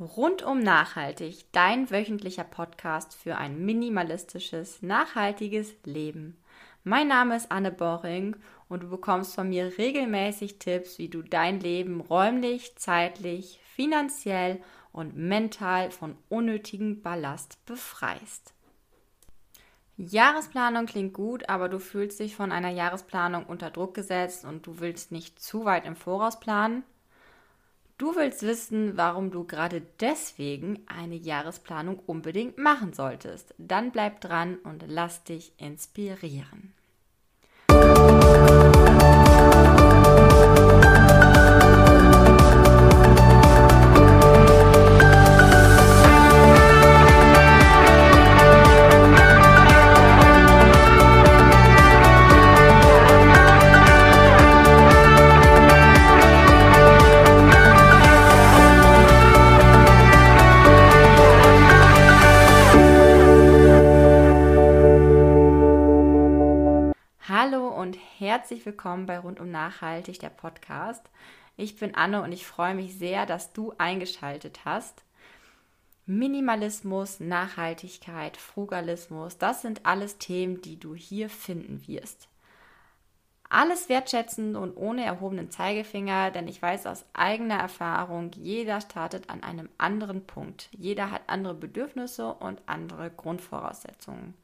Rundum nachhaltig, dein wöchentlicher Podcast für ein minimalistisches, nachhaltiges Leben. Mein Name ist Anne Boring und du bekommst von mir regelmäßig Tipps, wie du dein Leben räumlich, zeitlich, finanziell und mental von unnötigem Ballast befreist. Jahresplanung klingt gut, aber du fühlst dich von einer Jahresplanung unter Druck gesetzt und du willst nicht zu weit im Voraus planen. Du willst wissen, warum du gerade deswegen eine Jahresplanung unbedingt machen solltest. Dann bleib dran und lass dich inspirieren. Herzlich willkommen bei Rundum Nachhaltig, der Podcast. Ich bin Anne und ich freue mich sehr, dass du eingeschaltet hast. Minimalismus, Nachhaltigkeit, Frugalismus, das sind alles Themen, die du hier finden wirst. Alles wertschätzend und ohne erhobenen Zeigefinger, denn ich weiß aus eigener Erfahrung, jeder startet an einem anderen Punkt. Jeder hat andere Bedürfnisse und andere Grundvoraussetzungen.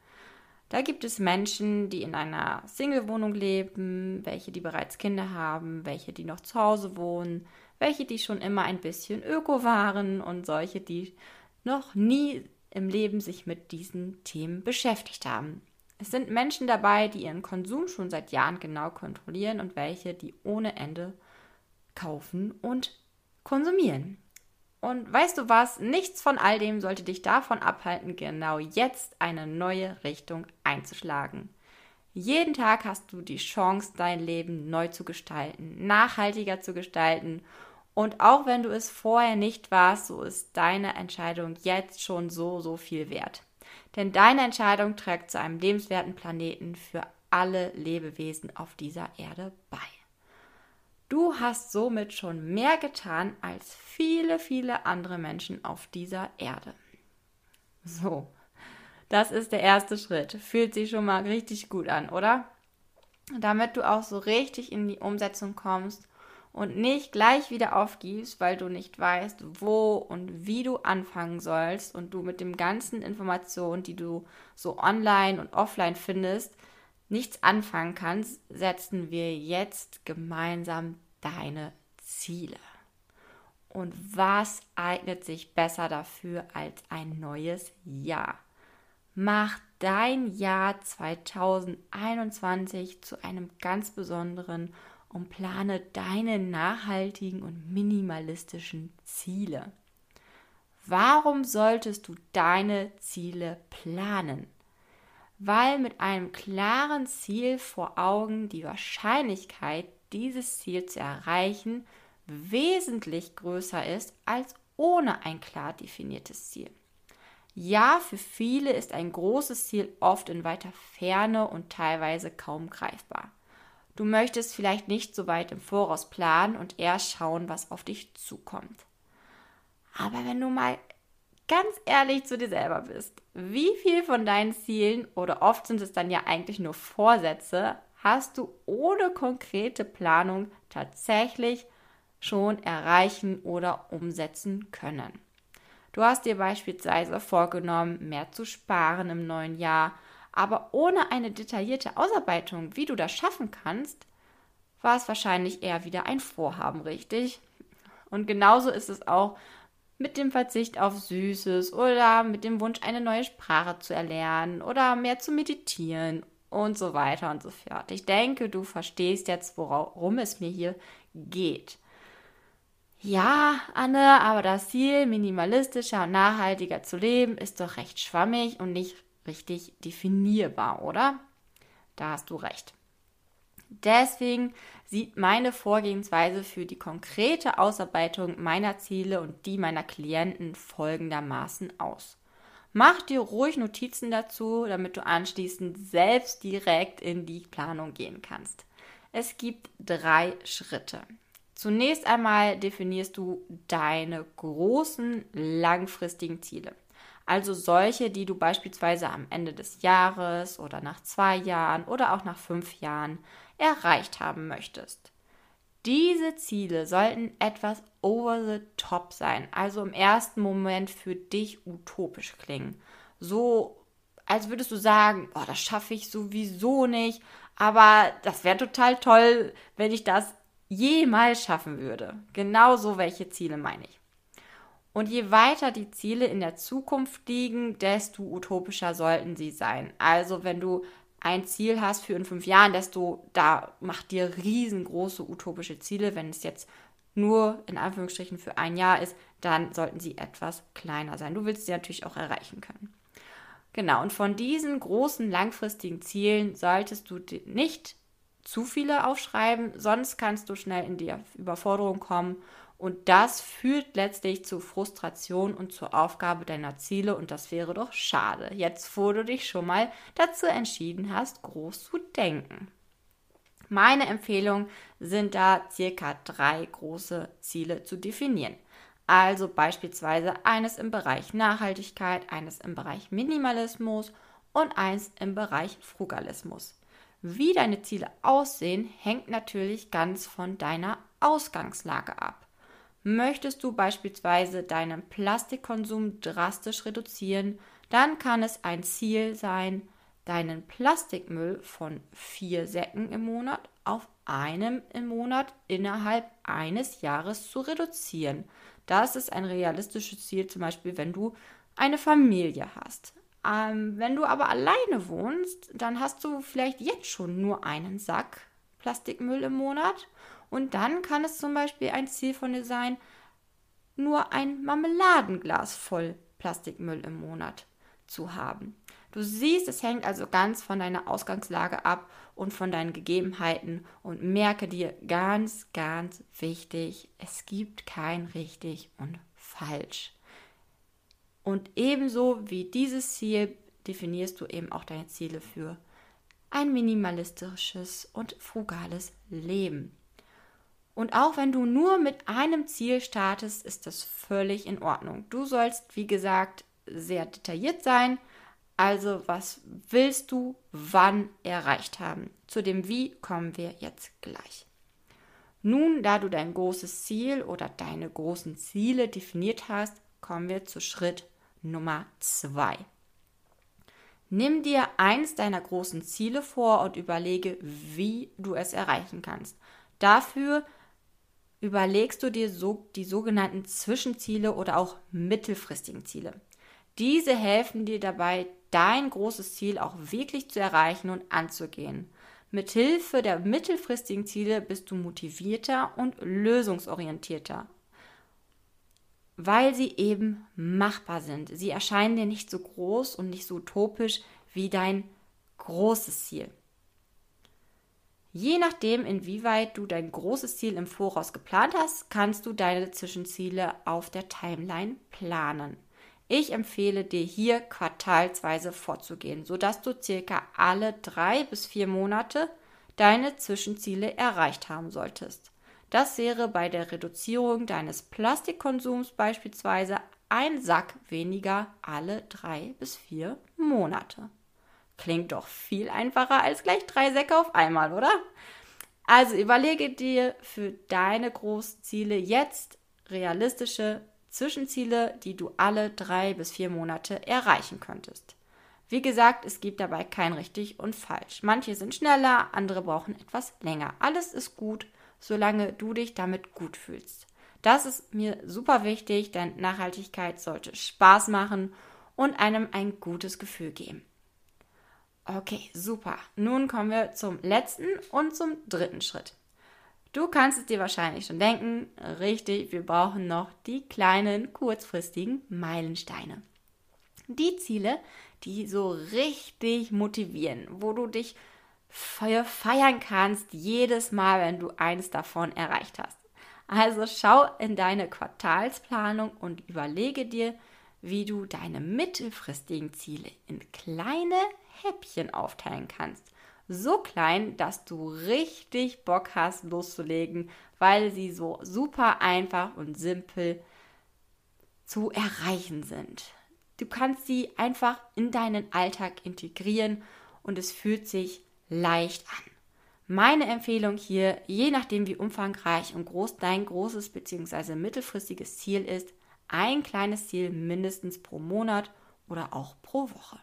Da gibt es Menschen, die in einer Single-Wohnung leben, welche, die bereits Kinder haben, welche, die noch zu Hause wohnen, welche, die schon immer ein bisschen öko waren und solche, die noch nie im Leben sich mit diesen Themen beschäftigt haben. Es sind Menschen dabei, die ihren Konsum schon seit Jahren genau kontrollieren und welche, die ohne Ende kaufen und konsumieren. Und weißt du was? Nichts von all dem sollte dich davon abhalten, genau jetzt eine neue Richtung einzuschlagen. Jeden Tag hast du die Chance, dein Leben neu zu gestalten, nachhaltiger zu gestalten. Und auch wenn du es vorher nicht warst, so ist deine Entscheidung jetzt schon so, so viel wert. Denn deine Entscheidung trägt zu einem lebenswerten Planeten für alle Lebewesen auf dieser Erde bei. Du hast somit schon mehr getan als viele, viele andere Menschen auf dieser Erde. So, das ist der erste Schritt. Fühlt sich schon mal richtig gut an, oder? Damit du auch so richtig in die Umsetzung kommst und nicht gleich wieder aufgibst, weil du nicht weißt, wo und wie du anfangen sollst und du mit den ganzen Informationen, die du so online und offline findest, nichts anfangen kannst, setzen wir jetzt gemeinsam deine Ziele. Und was eignet sich besser dafür als ein neues Jahr? Mach dein Jahr 2021 zu einem ganz besonderen und plane deine nachhaltigen und minimalistischen Ziele. Warum solltest du deine Ziele planen? Weil mit einem klaren Ziel vor Augen die Wahrscheinlichkeit, dieses Ziel zu erreichen, wesentlich größer ist als ohne ein klar definiertes Ziel. Ja, für viele ist ein großes Ziel oft in weiter Ferne und teilweise kaum greifbar. Du möchtest vielleicht nicht so weit im Voraus planen und erst schauen, was auf dich zukommt. Aber wenn du mal ganz ehrlich zu dir selber bist, wie viel von deinen Zielen oder oft sind es dann ja eigentlich nur Vorsätze, hast du ohne konkrete Planung tatsächlich schon erreichen oder umsetzen können. Du hast dir beispielsweise vorgenommen, mehr zu sparen im neuen Jahr, aber ohne eine detaillierte Ausarbeitung, wie du das schaffen kannst, war es wahrscheinlich eher wieder ein Vorhaben, richtig? Und genauso ist es auch mit dem Verzicht auf Süßes oder mit dem Wunsch, eine neue Sprache zu erlernen oder mehr zu meditieren und so weiter und so fort. Ich denke, du verstehst jetzt, worum es mir hier geht. Ja, Anne, aber das Ziel, minimalistischer und nachhaltiger zu leben, ist doch recht schwammig und nicht richtig definierbar, oder? Da hast du recht. Deswegen sieht meine Vorgehensweise für die konkrete Ausarbeitung meiner Ziele und die meiner Klienten folgendermaßen aus. Mach dir ruhig Notizen dazu, damit du anschließend selbst direkt in die Planung gehen kannst. Es gibt drei Schritte. Zunächst einmal definierst du deine großen langfristigen Ziele. Also solche, die du beispielsweise am Ende des Jahres oder nach zwei Jahren oder auch nach fünf Jahren erreicht haben möchtest. Diese Ziele sollten etwas over the top sein, also im ersten Moment für dich utopisch klingen. So, als würdest du sagen, oh, das schaffe ich sowieso nicht, aber das wäre total toll, wenn ich das jemals schaffen würde. Genau so welche Ziele meine ich. Und je weiter die Ziele in der Zukunft liegen, desto utopischer sollten sie sein. Also wenn du ein Ziel hast für in fünf Jahren, desto da macht dir riesengroße utopische Ziele. Wenn es jetzt nur in Anführungsstrichen für ein Jahr ist, dann sollten sie etwas kleiner sein. Du willst sie natürlich auch erreichen können. Genau, und von diesen großen langfristigen Zielen solltest du nicht zu viele aufschreiben, sonst kannst du schnell in die Überforderung kommen und das führt letztlich zu Frustration und zur Aufgabe deiner Ziele und das wäre doch schade, jetzt wo du dich schon mal dazu entschieden hast, groß zu denken. Meine Empfehlung sind da circa drei große Ziele zu definieren. Also beispielsweise eines im Bereich Nachhaltigkeit, eines im Bereich Minimalismus und eins im Bereich Frugalismus. Wie deine Ziele aussehen, hängt natürlich ganz von deiner Ausgangslage ab. Möchtest du beispielsweise deinen Plastikkonsum drastisch reduzieren, dann kann es ein Ziel sein, deinen Plastikmüll von vier Säcken im Monat auf einem im Monat innerhalb eines Jahres zu reduzieren. Das ist ein realistisches Ziel, zum Beispiel, wenn du eine Familie hast. Ähm, wenn du aber alleine wohnst, dann hast du vielleicht jetzt schon nur einen Sack Plastikmüll im Monat und dann kann es zum Beispiel ein Ziel von dir sein, nur ein Marmeladenglas voll Plastikmüll im Monat zu haben. Du siehst, es hängt also ganz von deiner Ausgangslage ab und von deinen Gegebenheiten und merke dir ganz, ganz wichtig, es gibt kein richtig und falsch. Und ebenso wie dieses Ziel definierst du eben auch deine Ziele für ein minimalistisches und frugales Leben. Und auch wenn du nur mit einem Ziel startest, ist das völlig in Ordnung. Du sollst, wie gesagt, sehr detailliert sein. Also, was willst du wann erreicht haben? Zu dem Wie kommen wir jetzt gleich. Nun, da du dein großes Ziel oder deine großen Ziele definiert hast, kommen wir zu Schritt Nummer zwei. Nimm dir eins deiner großen Ziele vor und überlege, wie du es erreichen kannst. Dafür überlegst du dir so die sogenannten Zwischenziele oder auch mittelfristigen Ziele. Diese helfen dir dabei, dein großes Ziel auch wirklich zu erreichen und anzugehen. Mithilfe der mittelfristigen Ziele bist du motivierter und lösungsorientierter, weil sie eben machbar sind. Sie erscheinen dir nicht so groß und nicht so utopisch wie dein großes Ziel. Je nachdem, inwieweit du dein großes Ziel im Voraus geplant hast, kannst du deine Zwischenziele auf der Timeline planen. Ich empfehle dir hier quartalsweise vorzugehen, sodass du circa alle drei bis vier Monate deine Zwischenziele erreicht haben solltest. Das wäre bei der Reduzierung deines Plastikkonsums beispielsweise ein Sack weniger alle drei bis vier Monate. Klingt doch viel einfacher als gleich drei Säcke auf einmal, oder? Also überlege dir für deine großen Ziele jetzt realistische Zwischenziele, die du alle drei bis vier Monate erreichen könntest. Wie gesagt, es gibt dabei kein richtig und falsch. Manche sind schneller, andere brauchen etwas länger. Alles ist gut, solange du dich damit gut fühlst. Das ist mir super wichtig, denn Nachhaltigkeit sollte Spaß machen und einem ein gutes Gefühl geben. Okay, super. Nun kommen wir zum letzten und zum dritten Schritt. Du kannst es dir wahrscheinlich schon denken, richtig, wir brauchen noch die kleinen kurzfristigen Meilensteine. Die Ziele, die so richtig motivieren, wo du dich feiern kannst jedes Mal, wenn du eins davon erreicht hast. Also schau in deine Quartalsplanung und überlege dir, wie du deine mittelfristigen Ziele in kleine Häppchen aufteilen kannst. So klein, dass du richtig Bock hast loszulegen, weil sie so super einfach und simpel zu erreichen sind. Du kannst sie einfach in deinen Alltag integrieren und es fühlt sich leicht an. Meine Empfehlung hier, je nachdem wie umfangreich und groß dein großes bzw. mittelfristiges Ziel ist, ein kleines Ziel mindestens pro Monat oder auch pro Woche.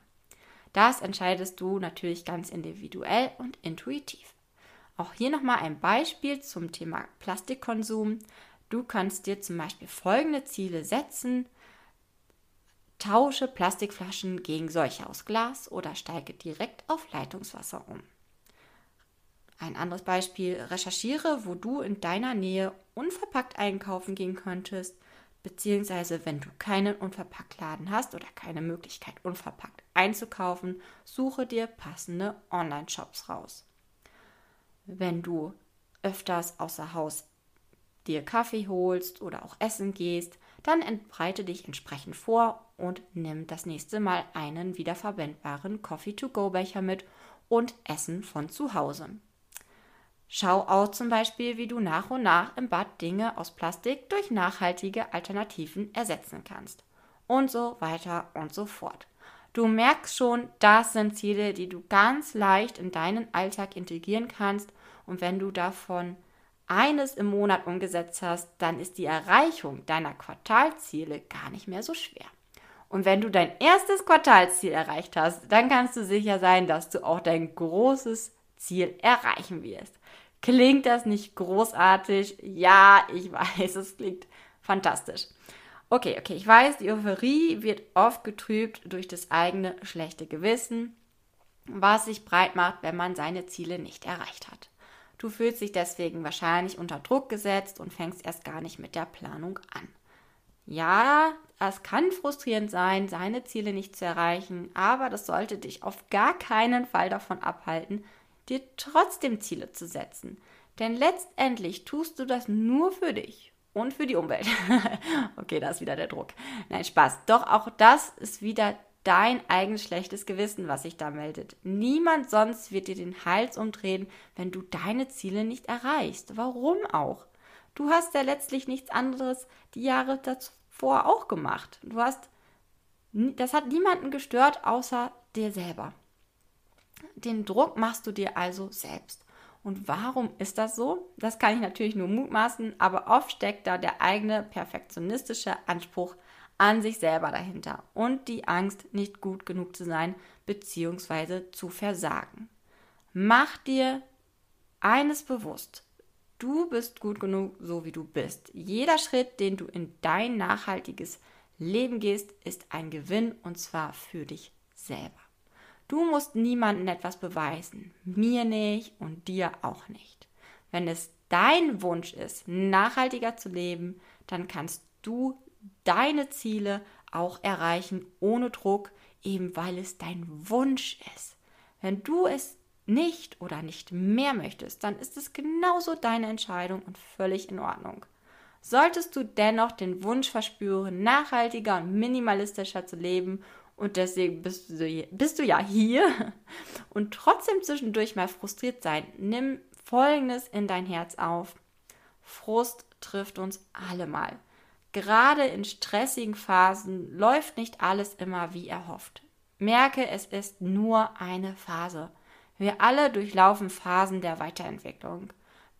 Das entscheidest du natürlich ganz individuell und intuitiv. Auch hier nochmal ein Beispiel zum Thema Plastikkonsum. Du kannst dir zum Beispiel folgende Ziele setzen. Tausche Plastikflaschen gegen solche aus Glas oder steige direkt auf Leitungswasser um. Ein anderes Beispiel, recherchiere, wo du in deiner Nähe unverpackt einkaufen gehen könntest Beziehungsweise, wenn du keinen Unverpacktladen hast oder keine Möglichkeit, unverpackt einzukaufen, suche dir passende Online-Shops raus. Wenn du öfters außer Haus dir Kaffee holst oder auch essen gehst, dann entbreite dich entsprechend vor und nimm das nächste Mal einen wiederverwendbaren Coffee-to-go-Becher mit und Essen von zu Hause. Schau auch zum Beispiel, wie du nach und nach im Bad Dinge aus Plastik durch nachhaltige Alternativen ersetzen kannst. Und so weiter und so fort. Du merkst schon, das sind Ziele, die du ganz leicht in deinen Alltag integrieren kannst. Und wenn du davon eines im Monat umgesetzt hast, dann ist die Erreichung deiner Quartalziele gar nicht mehr so schwer. Und wenn du dein erstes Quartalziel erreicht hast, dann kannst du sicher sein, dass du auch dein großes Ziel erreichen wirst. Klingt das nicht großartig? Ja, ich weiß, es klingt fantastisch. Okay, okay, ich weiß, die Euphorie wird oft getrübt durch das eigene schlechte Gewissen, was sich breit macht, wenn man seine Ziele nicht erreicht hat. Du fühlst dich deswegen wahrscheinlich unter Druck gesetzt und fängst erst gar nicht mit der Planung an. Ja, es kann frustrierend sein, seine Ziele nicht zu erreichen, aber das sollte dich auf gar keinen Fall davon abhalten, dir trotzdem Ziele zu setzen. Denn letztendlich tust du das nur für dich und für die Umwelt. okay, da ist wieder der Druck. Nein, Spaß. Doch auch das ist wieder dein eigenes schlechtes Gewissen, was sich da meldet. Niemand sonst wird dir den Hals umdrehen, wenn du deine Ziele nicht erreichst. Warum auch? Du hast ja letztlich nichts anderes die Jahre davor auch gemacht. Du hast, das hat niemanden gestört außer dir selber. Den Druck machst du dir also selbst. Und warum ist das so? Das kann ich natürlich nur mutmaßen, aber oft steckt da der eigene perfektionistische Anspruch an sich selber dahinter und die Angst, nicht gut genug zu sein bzw. zu versagen. Mach dir eines bewusst. Du bist gut genug, so wie du bist. Jeder Schritt, den du in dein nachhaltiges Leben gehst, ist ein Gewinn und zwar für dich selber. Du musst niemandem etwas beweisen, mir nicht und dir auch nicht. Wenn es dein Wunsch ist, nachhaltiger zu leben, dann kannst du deine Ziele auch erreichen ohne Druck, eben weil es dein Wunsch ist. Wenn du es nicht oder nicht mehr möchtest, dann ist es genauso deine Entscheidung und völlig in Ordnung. Solltest du dennoch den Wunsch verspüren, nachhaltiger und minimalistischer zu leben und deswegen bist du, bist du ja hier und trotzdem zwischendurch mal frustriert sein. Nimm Folgendes in dein Herz auf. Frust trifft uns alle mal. Gerade in stressigen Phasen läuft nicht alles immer wie erhofft. Merke, es ist nur eine Phase. Wir alle durchlaufen Phasen der Weiterentwicklung.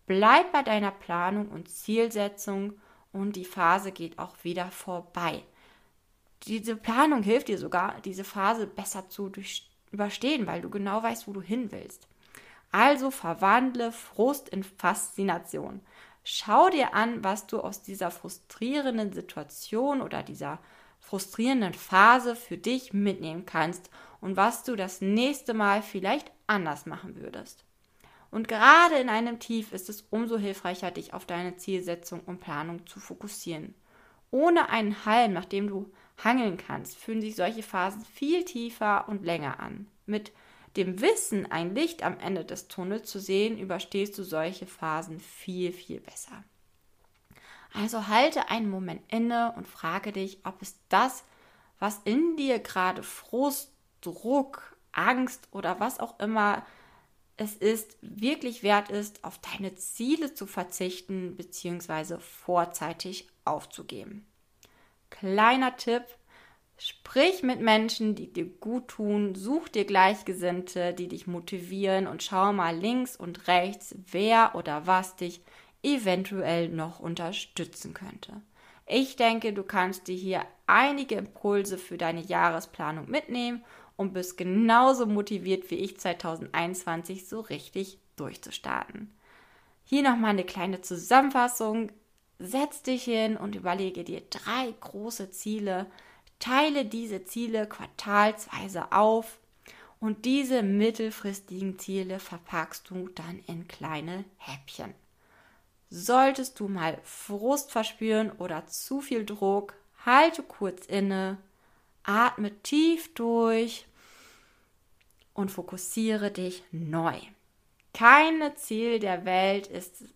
Bleib bei deiner Planung und Zielsetzung und die Phase geht auch wieder vorbei diese Planung hilft dir sogar, diese Phase besser zu überstehen, weil du genau weißt, wo du hin willst. Also verwandle Frust in Faszination. Schau dir an, was du aus dieser frustrierenden Situation oder dieser frustrierenden Phase für dich mitnehmen kannst und was du das nächste Mal vielleicht anders machen würdest. Und gerade in einem Tief ist es umso hilfreicher, dich auf deine Zielsetzung und Planung zu fokussieren. Ohne einen Halm, nachdem du hangeln kannst, fühlen sich solche Phasen viel tiefer und länger an. Mit dem Wissen, ein Licht am Ende des Tunnels zu sehen, überstehst du solche Phasen viel, viel besser. Also halte einen Moment inne und frage dich, ob es das, was in dir gerade Frust, Druck, Angst oder was auch immer es ist wirklich wert ist, auf deine Ziele zu verzichten bzw. vorzeitig aufzugeben. Kleiner Tipp, sprich mit Menschen, die dir gut tun, such dir Gleichgesinnte, die dich motivieren und schau mal links und rechts, wer oder was dich eventuell noch unterstützen könnte. Ich denke, du kannst dir hier einige Impulse für deine Jahresplanung mitnehmen und bist genauso motiviert wie ich 2021 so richtig durchzustarten. Hier nochmal eine kleine Zusammenfassung. Setz dich hin und überlege dir drei große Ziele, teile diese Ziele quartalsweise auf und diese mittelfristigen Ziele verpackst du dann in kleine Häppchen. Solltest du mal Frust verspüren oder zu viel Druck, halte kurz inne, atme tief durch und fokussiere dich neu. Keine Ziel der Welt ist,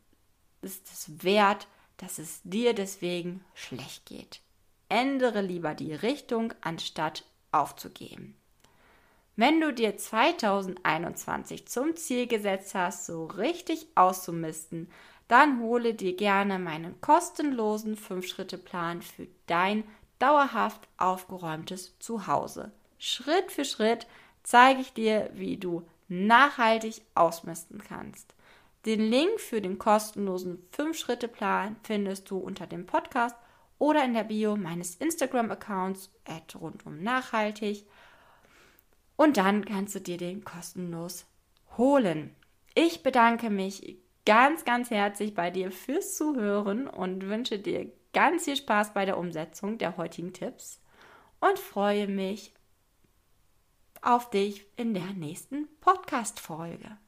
ist es wert, dass es dir deswegen schlecht geht. Ändere lieber die Richtung, anstatt aufzugeben. Wenn du dir 2021 zum Ziel gesetzt hast, so richtig auszumisten, dann hole dir gerne meinen kostenlosen 5-Schritte-Plan für dein dauerhaft aufgeräumtes Zuhause. Schritt für Schritt zeige ich dir, wie du nachhaltig ausmisten kannst. Den Link für den kostenlosen 5-Schritte-Plan findest du unter dem Podcast oder in der Bio meines Instagram-Accounts rundum nachhaltig. Und dann kannst du dir den kostenlos holen. Ich bedanke mich ganz, ganz herzlich bei dir fürs Zuhören und wünsche dir ganz viel Spaß bei der Umsetzung der heutigen Tipps und freue mich auf dich in der nächsten Podcast-Folge.